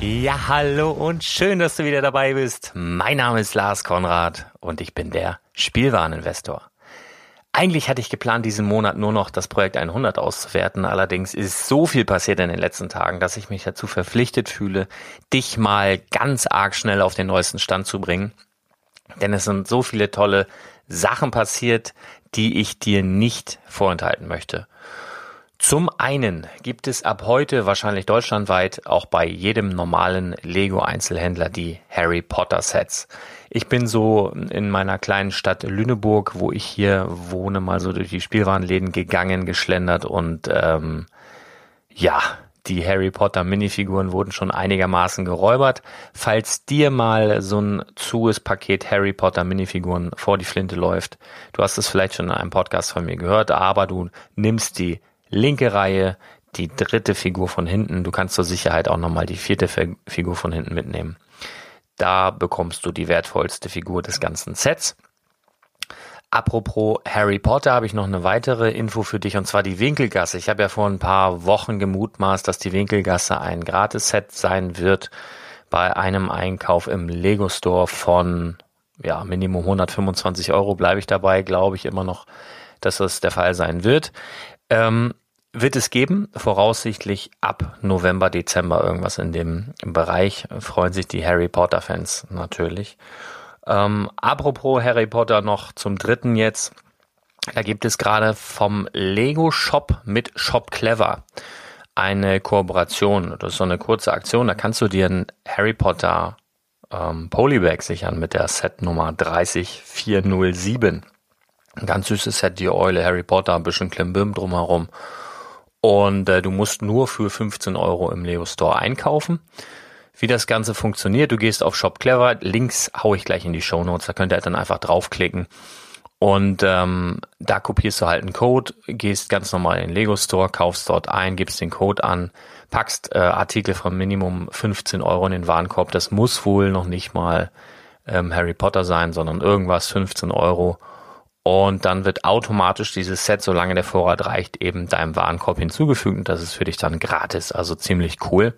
Ja, hallo und schön, dass du wieder dabei bist. Mein Name ist Lars Konrad und ich bin der Spielwareninvestor. Eigentlich hatte ich geplant, diesen Monat nur noch das Projekt 100 auszuwerten. Allerdings ist so viel passiert in den letzten Tagen, dass ich mich dazu verpflichtet fühle, dich mal ganz arg schnell auf den neuesten Stand zu bringen. Denn es sind so viele tolle Sachen passiert, die ich dir nicht vorenthalten möchte. Zum einen gibt es ab heute wahrscheinlich deutschlandweit auch bei jedem normalen Lego Einzelhändler die Harry Potter Sets. Ich bin so in meiner kleinen Stadt Lüneburg, wo ich hier wohne, mal so durch die Spielwarenläden gegangen, geschlendert und ähm, ja, die Harry Potter Minifiguren wurden schon einigermaßen geräubert. Falls dir mal so ein zues Paket Harry Potter Minifiguren vor die Flinte läuft, du hast es vielleicht schon in einem Podcast von mir gehört, aber du nimmst die linke Reihe, die dritte Figur von hinten. Du kannst zur Sicherheit auch nochmal die vierte Figur von hinten mitnehmen. Da bekommst du die wertvollste Figur des ganzen Sets. Apropos Harry Potter habe ich noch eine weitere Info für dich und zwar die Winkelgasse. Ich habe ja vor ein paar Wochen gemutmaßt, dass die Winkelgasse ein Gratis-Set sein wird bei einem Einkauf im Lego Store von ja, Minimum 125 Euro bleibe ich dabei, glaube ich immer noch, dass das der Fall sein wird. Ähm, wird es geben, voraussichtlich ab November, Dezember irgendwas in dem Bereich. Freuen sich die Harry Potter Fans natürlich. Ähm, apropos Harry Potter noch zum dritten jetzt. Da gibt es gerade vom Lego Shop mit Shop Clever eine Kooperation. Das ist so eine kurze Aktion. Da kannst du dir ein Harry Potter ähm, Polybag sichern mit der Set Nummer 30407. Ganz süßes Set, die Eule, Harry Potter, ein bisschen Klimbim drumherum. Und äh, du musst nur für 15 Euro im Lego Store einkaufen. Wie das Ganze funktioniert, du gehst auf Shop Clever, Links haue ich gleich in die Show Notes, da könnt ihr dann einfach draufklicken. Und ähm, da kopierst du halt einen Code, gehst ganz normal in den Lego Store, kaufst dort ein, gibst den Code an, packst äh, Artikel von Minimum 15 Euro in den Warenkorb. Das muss wohl noch nicht mal ähm, Harry Potter sein, sondern irgendwas 15 Euro. Und dann wird automatisch dieses Set, solange der Vorrat reicht, eben deinem Warenkorb hinzugefügt. Und das ist für dich dann gratis, also ziemlich cool.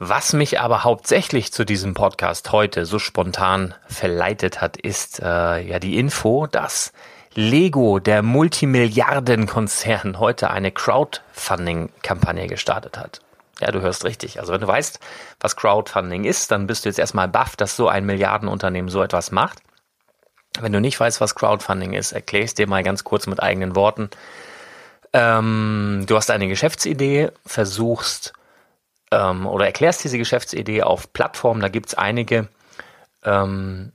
Was mich aber hauptsächlich zu diesem Podcast heute so spontan verleitet hat, ist äh, ja die Info, dass Lego, der Multimilliardenkonzern, heute eine Crowdfunding-Kampagne gestartet hat. Ja, du hörst richtig. Also wenn du weißt, was Crowdfunding ist, dann bist du jetzt erstmal baff, dass so ein Milliardenunternehmen so etwas macht. Wenn du nicht weißt, was Crowdfunding ist, erkläre ich dir mal ganz kurz mit eigenen Worten. Ähm, du hast eine Geschäftsidee, versuchst ähm, oder erklärst diese Geschäftsidee auf Plattformen, da gibt es einige, ähm,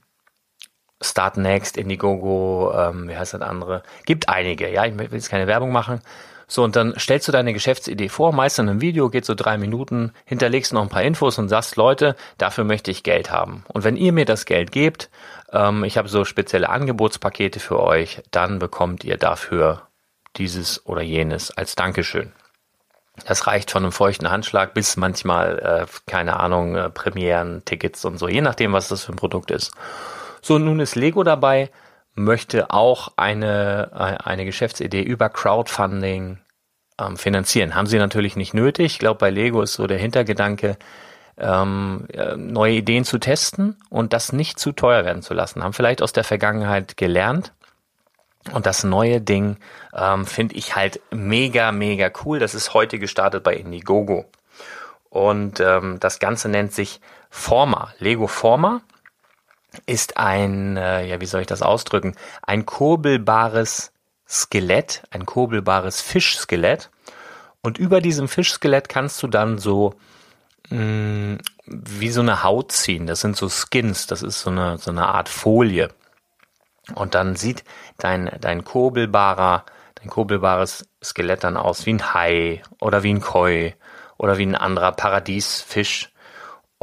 Start Next, Indiegogo, ähm, wie heißt das andere? Gibt einige, ja, ich will jetzt keine Werbung machen. So, und dann stellst du deine Geschäftsidee vor, meist in einem Video, geht so drei Minuten, hinterlegst noch ein paar Infos und sagst, Leute, dafür möchte ich Geld haben. Und wenn ihr mir das Geld gebt, ähm, ich habe so spezielle Angebotspakete für euch, dann bekommt ihr dafür dieses oder jenes als Dankeschön. Das reicht von einem feuchten Handschlag bis manchmal, äh, keine Ahnung, äh, Premieren, Tickets und so, je nachdem, was das für ein Produkt ist. So, nun ist Lego dabei, möchte auch eine, äh, eine Geschäftsidee über Crowdfunding ähm, finanzieren. Haben sie natürlich nicht nötig. Ich glaube, bei Lego ist so der Hintergedanke, ähm, äh, neue Ideen zu testen und das nicht zu teuer werden zu lassen. Haben vielleicht aus der Vergangenheit gelernt und das neue Ding ähm, finde ich halt mega, mega cool. Das ist heute gestartet bei Indiegogo. Und ähm, das Ganze nennt sich Forma. Lego Forma ist ein, äh, ja, wie soll ich das ausdrücken? Ein kurbelbares Skelett, ein kurbelbares Fischskelett. Und über diesem Fischskelett kannst du dann so mh, mm, wie so eine Haut ziehen. Das sind so Skins, das ist so eine, so eine Art Folie. Und dann sieht dein, dein kurbelbarer, dein kurbelbares Skelett dann aus wie ein Hai oder wie ein Koi oder wie ein anderer Paradiesfisch.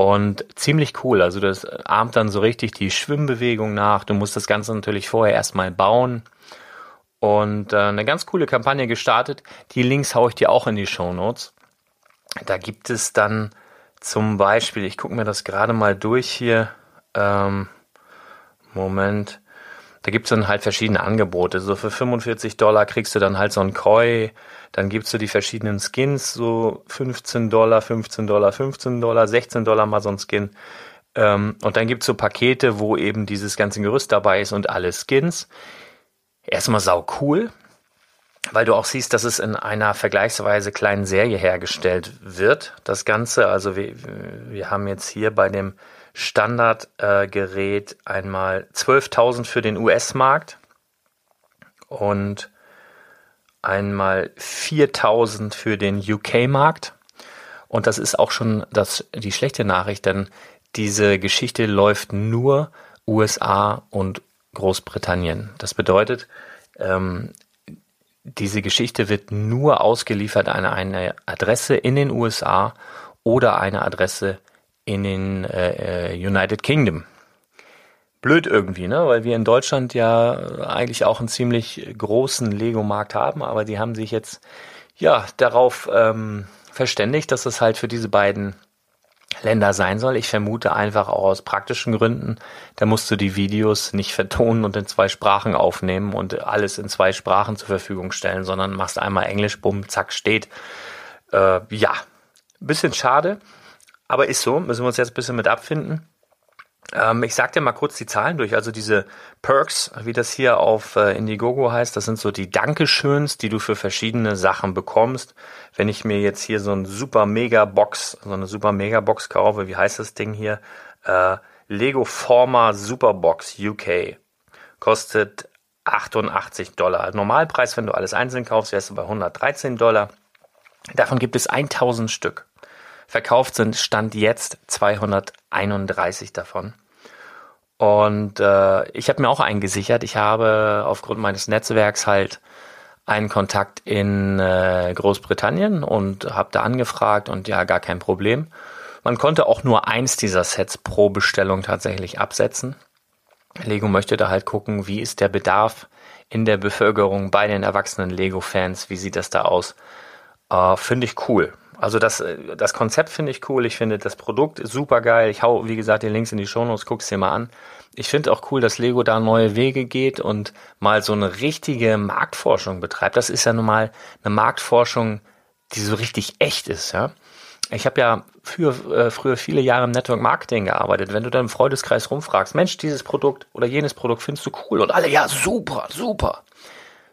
Und ziemlich cool. Also das ahmt dann so richtig die Schwimmbewegung nach. Du musst das Ganze natürlich vorher erstmal bauen. Und äh, eine ganz coole Kampagne gestartet. Die Links haue ich dir auch in die Show Notes. Da gibt es dann zum Beispiel, ich gucke mir das gerade mal durch hier. Ähm, Moment. Da gibt's dann halt verschiedene Angebote. So für 45 Dollar kriegst du dann halt so ein Koi. Dann gibt's so die verschiedenen Skins, so 15 Dollar, 15 Dollar, 15 Dollar, 16 Dollar mal so ein Skin. Ähm, und dann gibt's so Pakete, wo eben dieses ganze Gerüst dabei ist und alle Skins. Erstmal sau cool, weil du auch siehst, dass es in einer vergleichsweise kleinen Serie hergestellt wird, das Ganze. Also wir, wir haben jetzt hier bei dem Standardgerät äh, einmal 12.000 für den US-Markt und einmal 4.000 für den UK-Markt. Und das ist auch schon das, die schlechte Nachricht, denn diese Geschichte läuft nur USA und Großbritannien. Das bedeutet, ähm, diese Geschichte wird nur ausgeliefert an eine Adresse in den USA oder eine Adresse in den äh, äh, United Kingdom. Blöd irgendwie, ne? Weil wir in Deutschland ja eigentlich auch einen ziemlich großen Lego-Markt haben, aber die haben sich jetzt ja darauf ähm, verständigt, dass es halt für diese beiden Länder sein soll. Ich vermute einfach auch aus praktischen Gründen. Da musst du die Videos nicht vertonen und in zwei Sprachen aufnehmen und alles in zwei Sprachen zur Verfügung stellen, sondern machst einmal Englisch, bumm, zack, steht. Äh, ja, bisschen schade. Aber ist so, müssen wir uns jetzt ein bisschen mit abfinden. Ähm, ich sag dir mal kurz die Zahlen durch. Also diese Perks, wie das hier auf äh, Indiegogo heißt, das sind so die Dankeschöns, die du für verschiedene Sachen bekommst. Wenn ich mir jetzt hier so ein super Mega Box, so eine super Mega Box kaufe, wie heißt das Ding hier? Äh, Lego Former Superbox UK. Kostet 88 Dollar. Normalpreis, wenn du alles einzeln kaufst, wärst du bei 113 Dollar. Davon gibt es 1000 Stück. Verkauft sind Stand jetzt 231 davon. Und äh, ich habe mir auch einen gesichert. Ich habe aufgrund meines Netzwerks halt einen Kontakt in äh, Großbritannien und habe da angefragt und ja, gar kein Problem. Man konnte auch nur eins dieser Sets pro Bestellung tatsächlich absetzen. Lego möchte da halt gucken, wie ist der Bedarf in der Bevölkerung bei den erwachsenen Lego-Fans, wie sieht das da aus. Äh, finde ich cool. Also das, äh, das Konzept finde ich cool. Ich finde das Produkt super geil. Ich hau, wie gesagt, den Links in die Shownotes, guck's dir mal an. Ich finde auch cool, dass Lego da neue Wege geht und mal so eine richtige Marktforschung betreibt. Das ist ja nun mal eine Marktforschung, die so richtig echt ist, ja. Ich habe ja für, äh, früher viele Jahre im Network Marketing gearbeitet. Wenn du dann im Freundeskreis rumfragst, Mensch, dieses Produkt oder jenes Produkt findest du cool und alle, ja, super, super.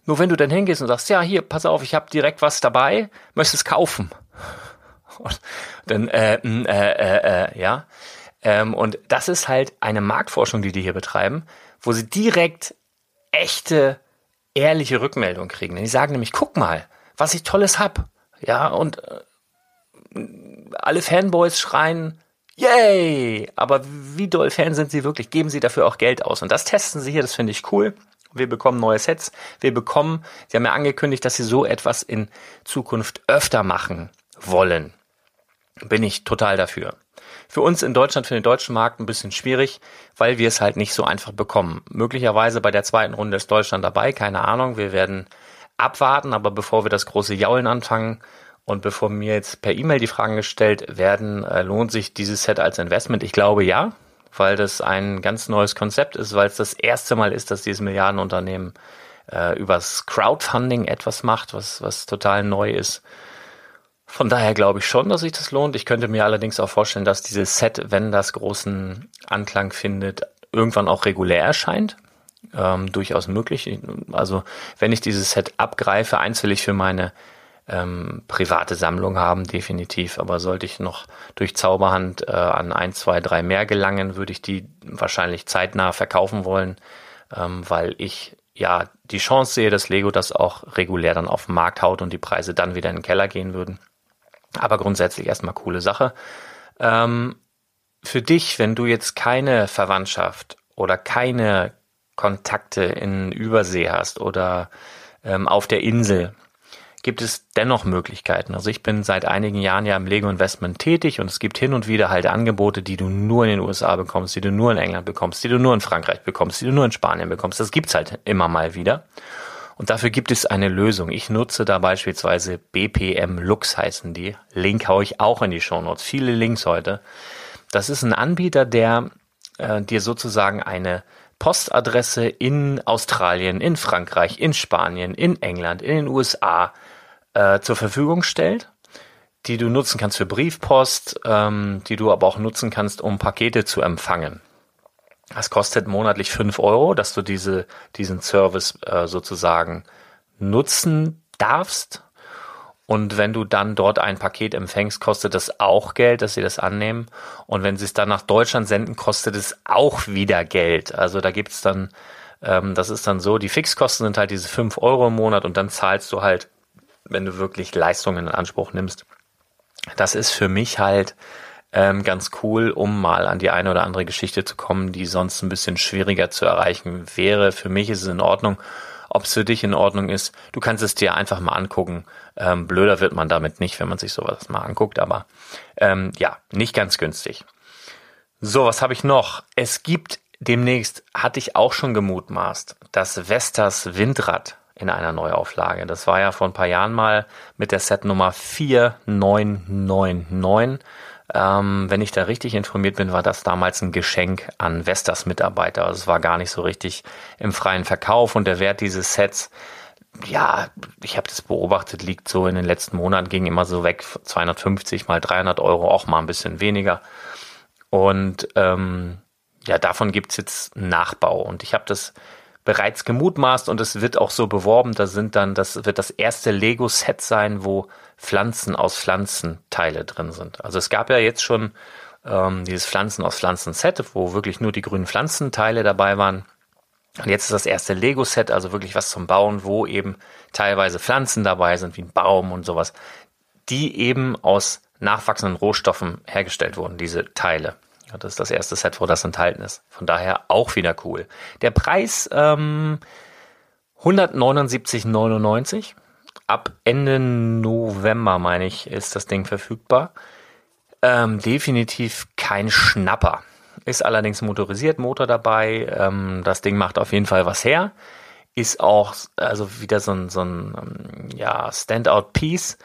Nur wenn du dann hingehst und sagst, ja, hier, pass auf, ich habe direkt was dabei, möchtest kaufen. Und dann, äh, äh, äh, äh, ja. Ähm, und das ist halt eine Marktforschung, die die hier betreiben, wo sie direkt echte, ehrliche Rückmeldungen kriegen. Denn die sagen nämlich, guck mal, was ich Tolles hab. Ja, und äh, alle Fanboys schreien, yay! Aber wie doll Fan sind sie wirklich? Geben sie dafür auch Geld aus? Und das testen sie hier, das finde ich cool. Wir bekommen neue Sets. Wir bekommen, sie haben ja angekündigt, dass sie so etwas in Zukunft öfter machen wollen. Bin ich total dafür. Für uns in Deutschland, für den deutschen Markt ein bisschen schwierig, weil wir es halt nicht so einfach bekommen. Möglicherweise bei der zweiten Runde ist Deutschland dabei, keine Ahnung. Wir werden abwarten, aber bevor wir das große Jaulen anfangen und bevor mir jetzt per E-Mail die Fragen gestellt werden, äh, lohnt sich dieses Set als Investment? Ich glaube ja, weil das ein ganz neues Konzept ist, weil es das erste Mal ist, dass dieses Milliardenunternehmen äh, übers Crowdfunding etwas macht, was, was total neu ist. Von daher glaube ich schon, dass sich das lohnt. Ich könnte mir allerdings auch vorstellen, dass dieses Set, wenn das großen Anklang findet, irgendwann auch regulär erscheint. Ähm, durchaus möglich. Also wenn ich dieses Set abgreife, eins will ich für meine ähm, private Sammlung haben, definitiv. Aber sollte ich noch durch Zauberhand äh, an ein, zwei, drei mehr gelangen, würde ich die wahrscheinlich zeitnah verkaufen wollen, ähm, weil ich ja die Chance sehe, dass Lego das auch regulär dann auf den Markt haut und die Preise dann wieder in den Keller gehen würden. Aber grundsätzlich erstmal coole Sache. Ähm, für dich, wenn du jetzt keine Verwandtschaft oder keine Kontakte in Übersee hast oder ähm, auf der Insel, gibt es dennoch Möglichkeiten. Also ich bin seit einigen Jahren ja im Lego Investment tätig und es gibt hin und wieder halt Angebote, die du nur in den USA bekommst, die du nur in England bekommst, die du nur in Frankreich bekommst, die du nur in Spanien bekommst. Das gibt's halt immer mal wieder. Und dafür gibt es eine Lösung. Ich nutze da beispielsweise BPM Lux heißen die. Link haue ich auch in die Show Notes. Viele Links heute. Das ist ein Anbieter, der äh, dir sozusagen eine Postadresse in Australien, in Frankreich, in Spanien, in England, in den USA äh, zur Verfügung stellt, die du nutzen kannst für Briefpost, ähm, die du aber auch nutzen kannst, um Pakete zu empfangen. Das kostet monatlich fünf Euro, dass du diese, diesen Service äh, sozusagen nutzen darfst. Und wenn du dann dort ein Paket empfängst, kostet das auch Geld, dass sie das annehmen. Und wenn sie es dann nach Deutschland senden, kostet es auch wieder Geld. Also da gibt's dann, ähm, das ist dann so, die Fixkosten sind halt diese fünf Euro im Monat und dann zahlst du halt, wenn du wirklich Leistungen in Anspruch nimmst. Das ist für mich halt ähm, ganz cool, um mal an die eine oder andere Geschichte zu kommen, die sonst ein bisschen schwieriger zu erreichen wäre. Für mich ist es in Ordnung. Ob es für dich in Ordnung ist, du kannst es dir einfach mal angucken. Ähm, blöder wird man damit nicht, wenn man sich sowas mal anguckt, aber ähm, ja, nicht ganz günstig. So, was habe ich noch? Es gibt demnächst, hatte ich auch schon gemutmaßt, das Vestas Windrad in einer Neuauflage. Das war ja vor ein paar Jahren mal mit der Set Nummer 4999 ähm, wenn ich da richtig informiert bin, war das damals ein Geschenk an Vestas Mitarbeiter. Also es war gar nicht so richtig im freien Verkauf und der Wert dieses Sets, ja, ich habe das beobachtet, liegt so in den letzten Monaten, ging immer so weg, 250 mal 300 Euro, auch mal ein bisschen weniger. Und ähm, ja, davon gibt's jetzt einen Nachbau. Und ich habe das bereits gemutmaßt und es wird auch so beworben. Da sind dann, das wird das erste Lego-Set sein, wo Pflanzen aus Pflanzenteile drin sind. Also es gab ja jetzt schon ähm, dieses Pflanzen aus Pflanzen-Set, wo wirklich nur die grünen Pflanzenteile dabei waren. Und jetzt ist das erste Lego-Set, also wirklich was zum Bauen, wo eben teilweise Pflanzen dabei sind, wie ein Baum und sowas, die eben aus nachwachsenden Rohstoffen hergestellt wurden, diese Teile. Ja, das ist das erste Set, wo das enthalten ist. Von daher auch wieder cool. Der Preis ähm, 179,99. Ab Ende November, meine ich, ist das Ding verfügbar. Ähm, definitiv kein Schnapper. Ist allerdings motorisiert, Motor dabei. Ähm, das Ding macht auf jeden Fall was her. Ist auch also wieder so ein, so ein ähm, ja, Standout-Piece.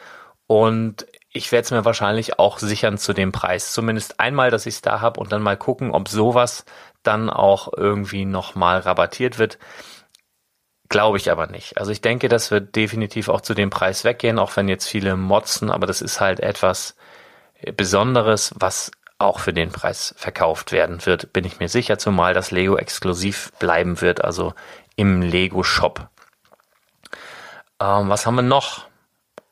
Und ich werde es mir wahrscheinlich auch sichern zu dem Preis. Zumindest einmal, dass ich es da habe und dann mal gucken, ob sowas dann auch irgendwie nochmal rabattiert wird. Glaube ich aber nicht. Also ich denke, das wird definitiv auch zu dem Preis weggehen, auch wenn jetzt viele motzen, aber das ist halt etwas Besonderes, was auch für den Preis verkauft werden wird, bin ich mir sicher, zumal das Lego exklusiv bleiben wird, also im Lego Shop. Ähm, was haben wir noch?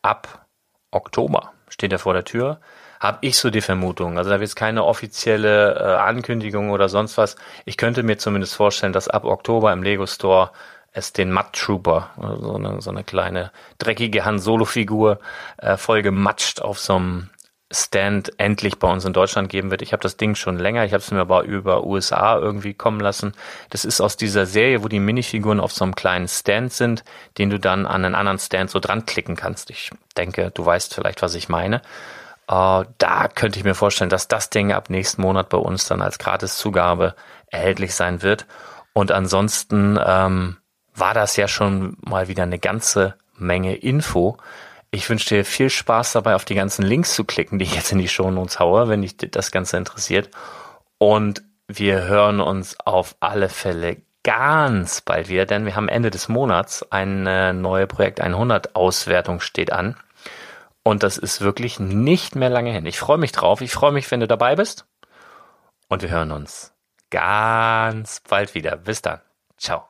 Ab Oktober steht er vor der Tür. Habe ich so die Vermutung. Also da wird es keine offizielle äh, Ankündigung oder sonst was. Ich könnte mir zumindest vorstellen, dass ab Oktober im Lego Store es den Mud Trooper, so eine, so eine kleine dreckige Han Solo Figur, äh, voll gematscht auf so einem Stand endlich bei uns in Deutschland geben wird. Ich habe das Ding schon länger, ich habe es mir aber über USA irgendwie kommen lassen. Das ist aus dieser Serie, wo die Minifiguren auf so einem kleinen Stand sind, den du dann an einen anderen Stand so dran klicken kannst. Ich denke, du weißt vielleicht, was ich meine. Uh, da könnte ich mir vorstellen, dass das Ding ab nächsten Monat bei uns dann als Gratiszugabe erhältlich sein wird. Und ansonsten ähm, war das ja schon mal wieder eine ganze Menge Info. Ich wünsche dir viel Spaß dabei, auf die ganzen Links zu klicken, die ich jetzt in die Shownotes haue, wenn dich das Ganze interessiert. Und wir hören uns auf alle Fälle ganz bald wieder, denn wir haben Ende des Monats eine neue Projekt 100 Auswertung steht an. Und das ist wirklich nicht mehr lange hin. Ich freue mich drauf. Ich freue mich, wenn du dabei bist. Und wir hören uns ganz bald wieder. Bis dann. Ciao.